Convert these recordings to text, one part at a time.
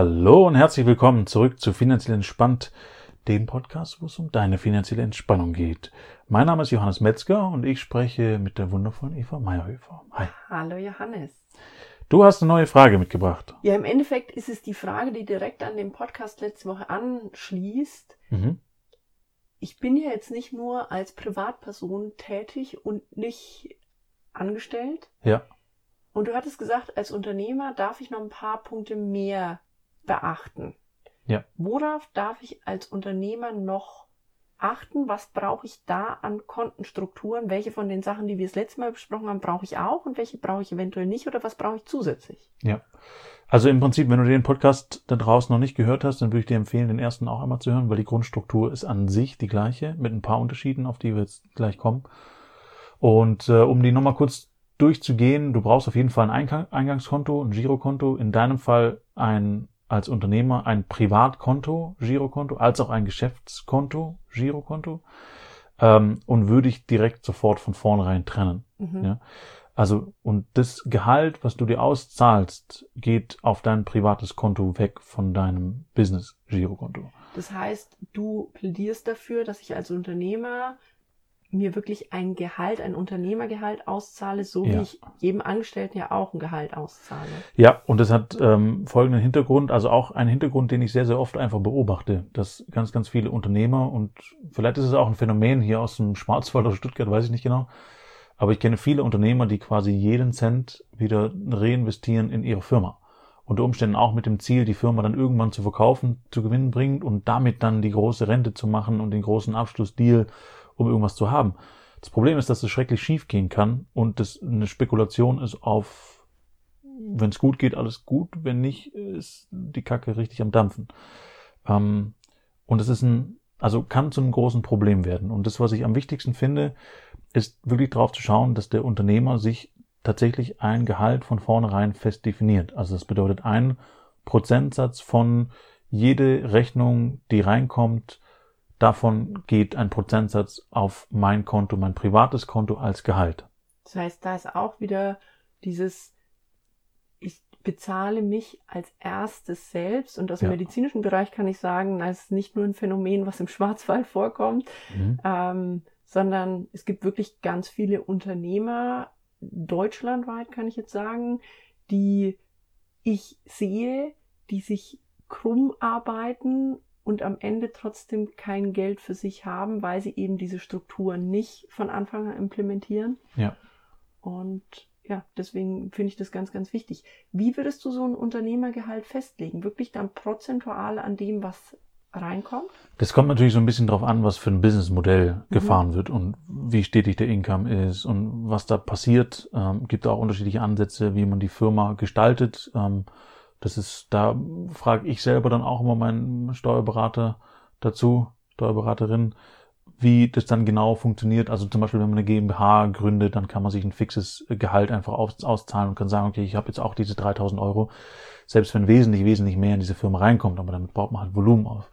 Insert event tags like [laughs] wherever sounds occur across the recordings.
Hallo und herzlich willkommen zurück zu Finanziell Entspannt, dem Podcast, wo es um deine finanzielle Entspannung geht. Mein Name ist Johannes Metzger und ich spreche mit der wundervollen Eva Meyerhöfer. Hi. Hallo Johannes. Du hast eine neue Frage mitgebracht. Ja, im Endeffekt ist es die Frage, die direkt an den Podcast letzte Woche anschließt. Mhm. Ich bin ja jetzt nicht nur als Privatperson tätig und nicht angestellt. Ja. Und du hattest gesagt, als Unternehmer darf ich noch ein paar Punkte mehr beachten. Ja. Worauf darf ich als Unternehmer noch achten? Was brauche ich da an Kontenstrukturen? Welche von den Sachen, die wir das letzte Mal besprochen haben, brauche ich auch und welche brauche ich eventuell nicht oder was brauche ich zusätzlich? Ja. Also im Prinzip, wenn du den Podcast da draußen noch nicht gehört hast, dann würde ich dir empfehlen, den ersten auch einmal zu hören, weil die Grundstruktur ist an sich die gleiche, mit ein paar Unterschieden, auf die wir jetzt gleich kommen. Und äh, um die nochmal kurz durchzugehen, du brauchst auf jeden Fall ein Eingangskonto, ein Girokonto, in deinem Fall ein als Unternehmer ein Privatkonto, Girokonto, als auch ein Geschäftskonto, Girokonto, ähm, und würde ich direkt sofort von vornherein trennen. Mhm. Ja? Also, und das Gehalt, was du dir auszahlst, geht auf dein privates Konto weg von deinem Business-Girokonto. Das heißt, du plädierst dafür, dass ich als Unternehmer mir wirklich ein Gehalt, ein Unternehmergehalt auszahle, so ja. wie ich jedem Angestellten ja auch ein Gehalt auszahle. Ja, und das hat ähm, folgenden Hintergrund, also auch einen Hintergrund, den ich sehr, sehr oft einfach beobachte, dass ganz, ganz viele Unternehmer und vielleicht ist es auch ein Phänomen hier aus dem Schwarzwald oder Stuttgart, weiß ich nicht genau, aber ich kenne viele Unternehmer, die quasi jeden Cent wieder reinvestieren in ihre Firma. Unter Umständen auch mit dem Ziel, die Firma dann irgendwann zu verkaufen, zu gewinnen bringt und damit dann die große Rente zu machen und den großen Abschlussdeal um irgendwas zu haben. Das Problem ist, dass es schrecklich schief gehen kann und das eine Spekulation ist auf, wenn es gut geht, alles gut, wenn nicht, ist die Kacke richtig am Dampfen. Ähm, und es ist ein, also kann zu einem großen Problem werden. Und das, was ich am wichtigsten finde, ist wirklich darauf zu schauen, dass der Unternehmer sich tatsächlich ein Gehalt von vornherein fest definiert. Also das bedeutet ein Prozentsatz von jede Rechnung, die reinkommt, Davon geht ein Prozentsatz auf mein Konto, mein privates Konto als Gehalt. Das heißt, da ist auch wieder dieses, ich bezahle mich als erstes selbst und aus dem ja. medizinischen Bereich kann ich sagen, das ist nicht nur ein Phänomen, was im [laughs] Schwarzwald vorkommt, mhm. ähm, sondern es gibt wirklich ganz viele Unternehmer, deutschlandweit kann ich jetzt sagen, die ich sehe, die sich krumm arbeiten und am Ende trotzdem kein Geld für sich haben, weil sie eben diese Strukturen nicht von Anfang an implementieren. Ja. Und ja, deswegen finde ich das ganz, ganz wichtig. Wie würdest du so ein Unternehmergehalt festlegen? Wirklich dann prozentual an dem, was reinkommt? Das kommt natürlich so ein bisschen drauf an, was für ein Businessmodell mhm. gefahren wird und wie stetig der Income ist und was da passiert. Ähm, gibt auch unterschiedliche Ansätze, wie man die Firma gestaltet. Ähm, das ist, da frage ich selber dann auch immer meinen Steuerberater dazu, Steuerberaterin, wie das dann genau funktioniert. Also zum Beispiel, wenn man eine GmbH gründet, dann kann man sich ein fixes Gehalt einfach aus, auszahlen und kann sagen, okay, ich habe jetzt auch diese 3000 Euro, selbst wenn wesentlich, wesentlich mehr in diese Firma reinkommt, aber damit baut man halt Volumen auf.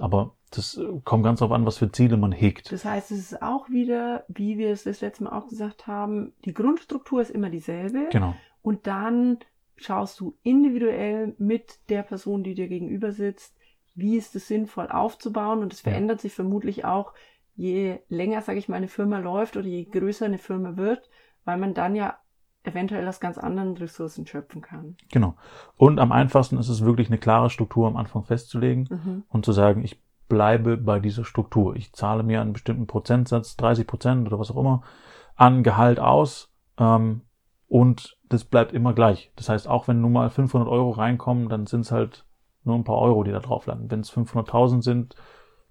Aber das kommt ganz darauf an, was für Ziele man hegt. Das heißt, es ist auch wieder, wie wir es das letzte Mal auch gesagt haben, die Grundstruktur ist immer dieselbe. Genau. Und dann schaust du individuell mit der Person, die dir gegenüber sitzt, wie ist es sinnvoll aufzubauen und es verändert sich vermutlich auch, je länger, sage ich mal, eine Firma läuft oder je größer eine Firma wird, weil man dann ja eventuell aus ganz anderen Ressourcen schöpfen kann. Genau. Und am einfachsten ist es wirklich eine klare Struktur am Anfang festzulegen mhm. und zu sagen, ich bleibe bei dieser Struktur. Ich zahle mir einen bestimmten Prozentsatz, 30 Prozent oder was auch immer, an Gehalt aus ähm, und das bleibt immer gleich. Das heißt, auch wenn nun mal 500 Euro reinkommen, dann sind es halt nur ein paar Euro, die da drauf landen. Wenn es 500.000 sind,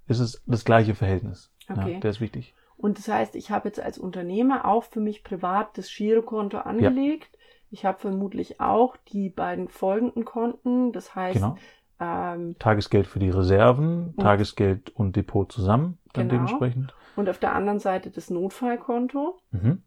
ist es das gleiche Verhältnis. Okay. Ja, der ist wichtig. Und das heißt, ich habe jetzt als Unternehmer auch für mich privat das Girokonto angelegt. Ja. Ich habe vermutlich auch die beiden folgenden Konten. Das heißt, genau. ähm, Tagesgeld für die Reserven, und Tagesgeld und Depot zusammen, dann genau. dementsprechend. Und auf der anderen Seite das Notfallkonto. Mhm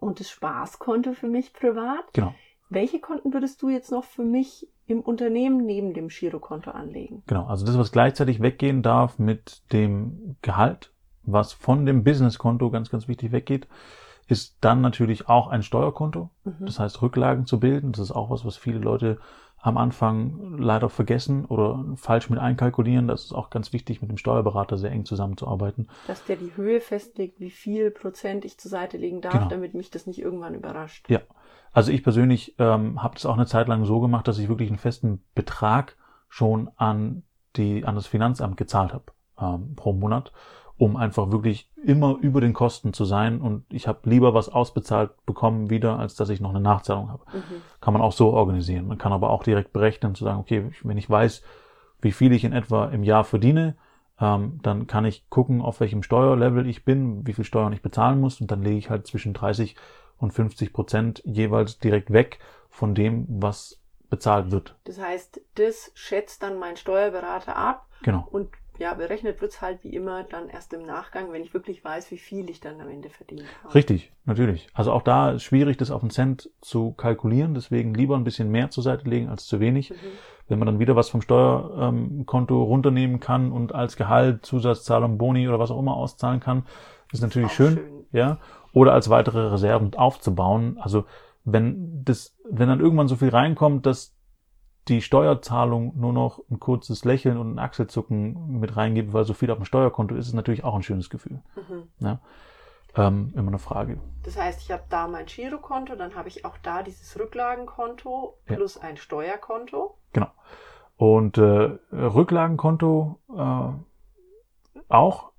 und das Spaßkonto für mich privat. Genau. Welche Konten würdest du jetzt noch für mich im Unternehmen neben dem Girokonto anlegen? Genau, also das, was gleichzeitig weggehen darf mit dem Gehalt, was von dem Businesskonto ganz, ganz wichtig weggeht, ist dann natürlich auch ein Steuerkonto. Mhm. Das heißt, Rücklagen zu bilden. Das ist auch was, was viele Leute am Anfang leider vergessen oder falsch mit einkalkulieren. Das ist auch ganz wichtig, mit dem Steuerberater sehr eng zusammenzuarbeiten. Dass der die Höhe festlegt, wie viel Prozent ich zur Seite legen darf, genau. damit mich das nicht irgendwann überrascht. Ja, also ich persönlich ähm, habe das auch eine Zeit lang so gemacht, dass ich wirklich einen festen Betrag schon an die an das Finanzamt gezahlt habe ähm, pro Monat um einfach wirklich immer über den Kosten zu sein. Und ich habe lieber was ausbezahlt bekommen wieder, als dass ich noch eine Nachzahlung habe. Mhm. Kann man auch so organisieren. Man kann aber auch direkt berechnen, zu sagen, okay, wenn ich weiß, wie viel ich in etwa im Jahr verdiene, ähm, dann kann ich gucken, auf welchem Steuerlevel ich bin, wie viel Steuern ich bezahlen muss. Und dann lege ich halt zwischen 30 und 50 Prozent jeweils direkt weg von dem, was bezahlt wird. Das heißt, das schätzt dann mein Steuerberater ab. Genau. Und ja, berechnet wird's halt wie immer dann erst im Nachgang, wenn ich wirklich weiß, wie viel ich dann am Ende verdient habe. Richtig, natürlich. Also auch da ist schwierig, das auf einen Cent zu kalkulieren. Deswegen lieber ein bisschen mehr zur Seite legen als zu wenig. Mhm. Wenn man dann wieder was vom Steuerkonto ähm, runternehmen kann und als Gehalt, Zusatzzahlung, Boni oder was auch immer auszahlen kann, ist natürlich schön, schön, ja. Oder als weitere Reserven aufzubauen. Also wenn das, wenn dann irgendwann so viel reinkommt, dass die Steuerzahlung nur noch ein kurzes Lächeln und ein Achselzucken mit reingibt, weil so viel auf dem Steuerkonto ist, ist natürlich auch ein schönes Gefühl. Mhm. Ja? Ähm, immer eine Frage. Das heißt, ich habe da mein Girokonto, dann habe ich auch da dieses Rücklagenkonto plus ja. ein Steuerkonto. Genau. Und äh, Rücklagenkonto äh, auch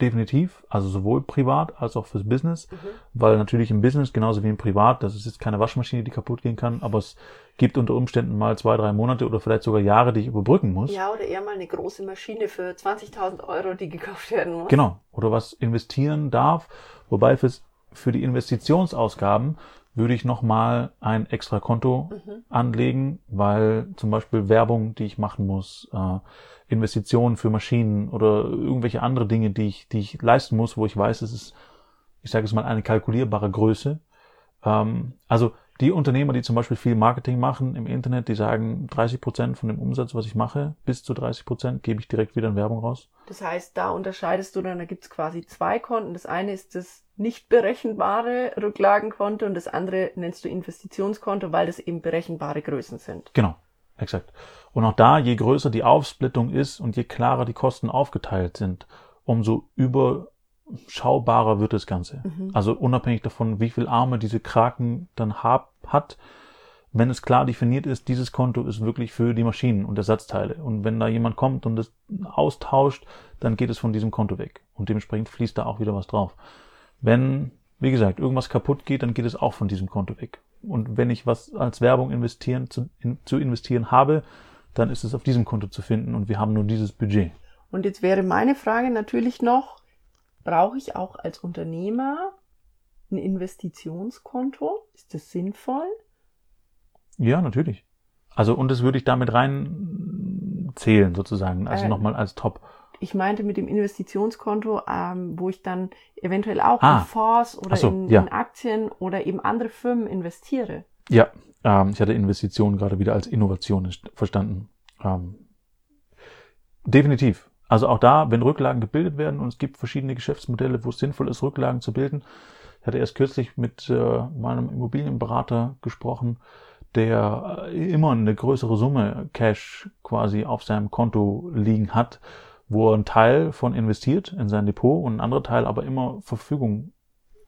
definitiv, also sowohl privat als auch fürs Business, mhm. weil natürlich im Business genauso wie im Privat, das ist jetzt keine Waschmaschine, die kaputt gehen kann, aber es gibt unter Umständen mal zwei, drei Monate oder vielleicht sogar Jahre, die ich überbrücken muss. Ja, oder eher mal eine große Maschine für 20.000 Euro, die gekauft werden muss. Genau, oder was investieren darf, wobei fürs, für die Investitionsausgaben würde ich nochmal ein extra Konto mhm. anlegen, weil zum Beispiel Werbung, die ich machen muss, äh, Investitionen für Maschinen oder irgendwelche andere Dinge, die ich, die ich leisten muss, wo ich weiß, es ist, ich sage es mal, eine kalkulierbare Größe. Ähm, also die Unternehmer, die zum Beispiel viel Marketing machen im Internet, die sagen, 30 Prozent von dem Umsatz, was ich mache, bis zu 30 Prozent gebe ich direkt wieder in Werbung raus. Das heißt, da unterscheidest du dann, da gibt's quasi zwei Konten. Das eine ist das nicht berechenbare Rücklagenkonto und das andere nennst du Investitionskonto, weil das eben berechenbare Größen sind. Genau, exakt. Und auch da, je größer die Aufsplittung ist und je klarer die Kosten aufgeteilt sind, umso überschaubarer wird das Ganze. Mhm. Also unabhängig davon, wie viel Arme diese Kraken dann hab, hat, wenn es klar definiert ist, dieses Konto ist wirklich für die Maschinen und Ersatzteile. Und wenn da jemand kommt und das austauscht, dann geht es von diesem Konto weg. Und dementsprechend fließt da auch wieder was drauf. Wenn, wie gesagt, irgendwas kaputt geht, dann geht es auch von diesem Konto weg. Und wenn ich was als Werbung investieren, zu, in, zu investieren habe, dann ist es auf diesem Konto zu finden und wir haben nur dieses Budget. Und jetzt wäre meine Frage natürlich noch, brauche ich auch als Unternehmer ein Investitionskonto? Ist das sinnvoll? Ja, natürlich. Also, und das würde ich damit reinzählen, sozusagen. Also äh, nochmal als Top. Ich meinte mit dem Investitionskonto, ähm, wo ich dann eventuell auch ah. in Fonds oder so, in, ja. in Aktien oder eben andere Firmen investiere. Ja, ähm, ich hatte Investitionen gerade wieder als Innovation verstanden. Ähm, definitiv. Also auch da, wenn Rücklagen gebildet werden und es gibt verschiedene Geschäftsmodelle, wo es sinnvoll ist, Rücklagen zu bilden. Ich hatte erst kürzlich mit äh, meinem Immobilienberater gesprochen, der äh, immer eine größere Summe Cash quasi auf seinem Konto liegen hat, wo er einen Teil von investiert in sein Depot und ein anderer Teil aber immer Verfügung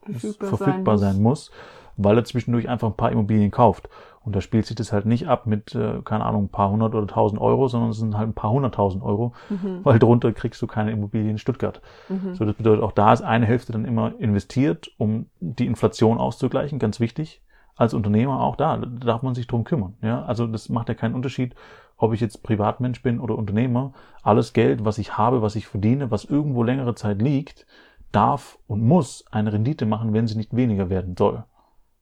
verfügbar, verfügbar sein, muss. sein muss weil er zwischendurch einfach ein paar Immobilien kauft. Und da spielt sich das halt nicht ab mit, äh, keine Ahnung, ein paar hundert oder tausend Euro, sondern es sind halt ein paar hunderttausend Euro, mhm. weil drunter kriegst du keine Immobilien in Stuttgart. Mhm. So, das bedeutet, auch da ist eine Hälfte dann immer investiert, um die Inflation auszugleichen, ganz wichtig. Als Unternehmer auch da, da darf man sich drum kümmern. Ja, also das macht ja keinen Unterschied, ob ich jetzt Privatmensch bin oder Unternehmer. Alles Geld, was ich habe, was ich verdiene, was irgendwo längere Zeit liegt, darf und muss eine Rendite machen, wenn sie nicht weniger werden soll.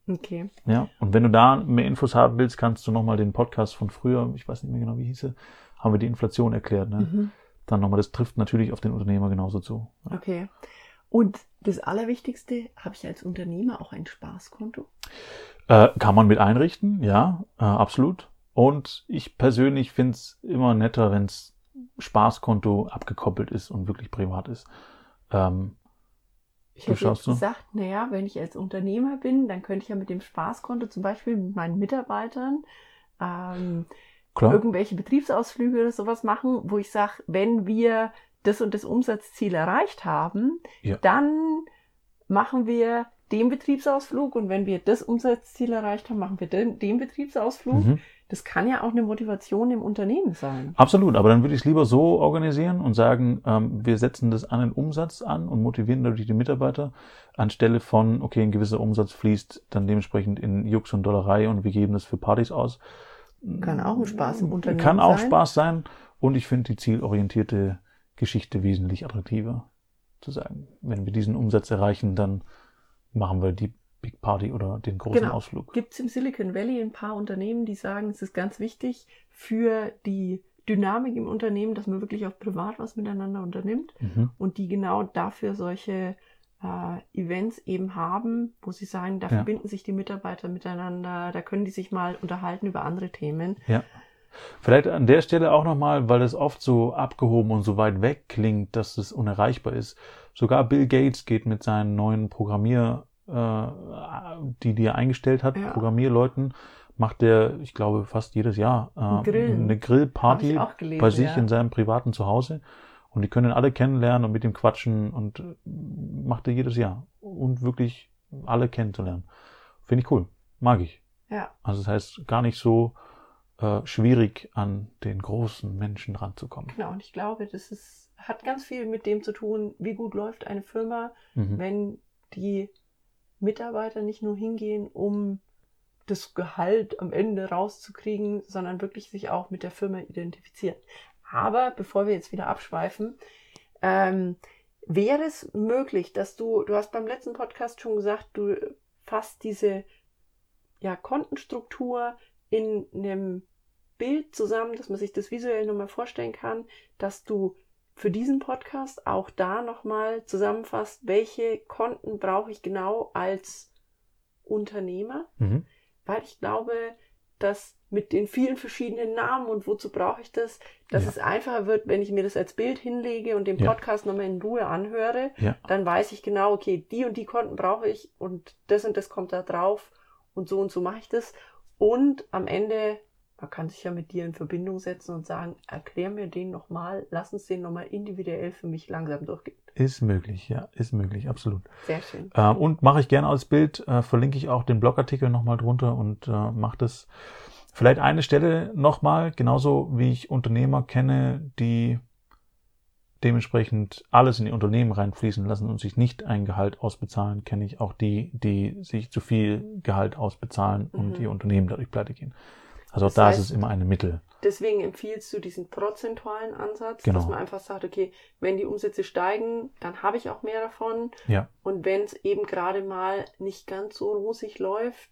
Okay. Ja, und wenn du da mehr Infos haben willst, kannst du nochmal den Podcast von früher, ich weiß nicht mehr genau, wie hieß er, haben wir die Inflation erklärt. Ne? Mhm. Dann nochmal, das trifft natürlich auf den Unternehmer genauso zu. Ja. Okay. Und das Allerwichtigste, habe ich als Unternehmer auch ein Spaßkonto? Äh, kann man mit einrichten, ja, äh, absolut. Und ich persönlich finde es immer netter, wenns Spaßkonto abgekoppelt ist und wirklich privat ist. Ähm, ich hätte jetzt gesagt, naja, wenn ich als Unternehmer bin, dann könnte ich ja mit dem Spaßkonto zum Beispiel mit meinen Mitarbeitern ähm, irgendwelche Betriebsausflüge oder sowas machen, wo ich sage, wenn wir das und das Umsatzziel erreicht haben, Ja. dann machen wir den Betriebsausflug und wenn wir das Umsatzziel erreicht haben, machen wir den, den Betriebsausflug. Mhm. Das kann ja auch eine Motivation im Unternehmen sein. Absolut, aber dann würde ich es lieber so organisieren und sagen, ähm, wir setzen das an den Umsatz an und motivieren dadurch die Mitarbeiter, anstelle von, okay, ein gewisser Umsatz fließt dann dementsprechend in Jux und Dollerei und wir geben das für Partys aus. Kann auch ein Spaß im Unternehmen Kann auch sein. Spaß sein und ich finde die zielorientierte Geschichte wesentlich attraktiver. Zu sagen, wenn wir diesen Umsatz erreichen, dann machen wir die Big Party oder den großen Genau. Ausflug. Gibt es im Silicon Valley ein paar Unternehmen, die sagen, es ist ganz wichtig für die Dynamik im Unternehmen, dass man wirklich auch privat was miteinander unternimmt Mhm. und die genau dafür solche äh, Events eben haben, wo sie sagen, da Ja. verbinden sich die Mitarbeiter miteinander, da können die sich mal unterhalten über andere Themen. Ja. Vielleicht an der Stelle auch nochmal, weil das oft so abgehoben und so weit weg klingt, dass es unerreichbar ist. Sogar Bill Gates geht mit seinen neuen Programmier, äh, die, die er eingestellt hat, Ja. Programmierleuten, macht der, ich glaube, fast jedes Jahr äh, Grillen. eine Grillparty bei sich ja. in seinem privaten Zuhause. Und die können alle kennenlernen und mit ihm quatschen und äh, macht er jedes Jahr. Und wirklich alle kennenzulernen. Finde ich cool. Mag ich. Ja, Also das heißt, gar nicht so äh, schwierig an den großen Menschen ranzukommen. genau. Und ich glaube, das ist, hat ganz viel mit dem zu tun, wie gut läuft eine Firma, Mhm. wenn die Mitarbeiter nicht nur hingehen, um das Gehalt am Ende rauszukriegen, sondern wirklich sich auch mit der Firma identifizieren. Aber bevor wir jetzt wieder abschweifen, ähm, wäre es möglich, dass du, du hast beim letzten Podcast schon gesagt, du fasst diese ja, Kontenstruktur in einem Bild zusammen, dass man sich das visuell nochmal vorstellen kann, dass du für diesen Podcast auch da nochmal zusammenfasst, welche Konten brauche ich genau als Unternehmer, Mhm. weil ich glaube, dass mit den vielen verschiedenen Namen und wozu brauche ich das, dass Ja. es einfacher wird, wenn ich mir das als Bild hinlege und den Ja. Podcast nochmal in Ruhe anhöre, Ja. dann weiß ich genau, okay, die und die Konten brauche ich und das und das kommt da drauf und so und so mache ich das. Und am Ende, man kann sich ja mit dir in Verbindung setzen und sagen, erklär mir den nochmal, lass uns den nochmal individuell für mich langsam durchgehen. Ist möglich, ja, ist möglich, absolut. Sehr schön. Ähm, und mache ich gerne als Bild, äh, verlinke ich auch den Blogartikel nochmal drunter und äh, mache das. Vielleicht eine Stelle nochmal, genauso wie ich Unternehmer kenne, die dementsprechend alles in die Unternehmen reinfließen lassen und sich nicht ein Gehalt ausbezahlen, kenne ich auch die, die sich zu viel Gehalt ausbezahlen und Mhm. ihr Unternehmen dadurch pleite gehen. Also Das da heißt- ist es immer eine Mittel. Deswegen empfiehlst du diesen prozentualen Ansatz, Genau. dass man einfach sagt, okay, wenn die Umsätze steigen, dann habe ich auch mehr davon. Ja. Und wenn es eben gerade mal nicht ganz so rosig läuft,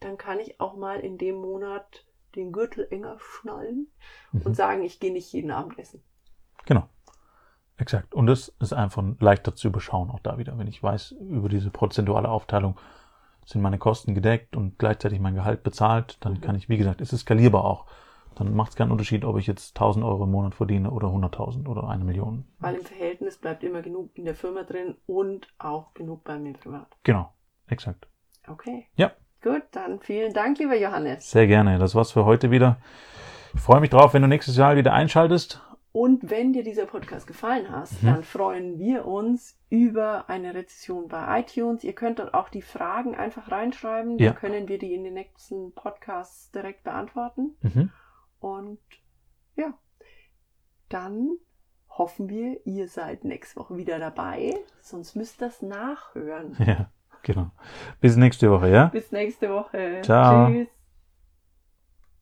dann kann ich auch mal in dem Monat den Gürtel enger schnallen Mhm. und sagen, ich gehe nicht jeden Abend essen. Genau. Exakt. Und das ist einfach leichter zu überschauen, auch da wieder. Wenn ich weiß, über diese prozentuale Aufteilung sind meine Kosten gedeckt und gleichzeitig mein Gehalt bezahlt, dann kann ich, wie gesagt, es ist skalierbar auch. Dann macht es keinen Unterschied, ob ich jetzt 1000 Euro im Monat verdiene oder 100.000 oder eine Million. Weil im Verhältnis bleibt immer genug in der Firma drin und auch genug bei mir privat. Genau. Exakt. Okay. Ja. Gut, dann vielen Dank, lieber Johannes. Sehr gerne. Das war's für heute wieder. Ich freue mich drauf, wenn du nächstes Jahr wieder einschaltest. Und wenn dir dieser Podcast gefallen hat, Mhm. dann freuen wir uns über eine Rezession bei iTunes. Ihr könnt dort auch die Fragen einfach reinschreiben. Ja. Dann können wir die in den nächsten Podcasts direkt beantworten. Mhm. Und ja, dann hoffen wir, ihr seid nächste Woche wieder dabei. Sonst müsst ihr das nachhören. Ja, genau. Bis nächste Woche, ja? Bis nächste Woche. Ciao. Tschüss.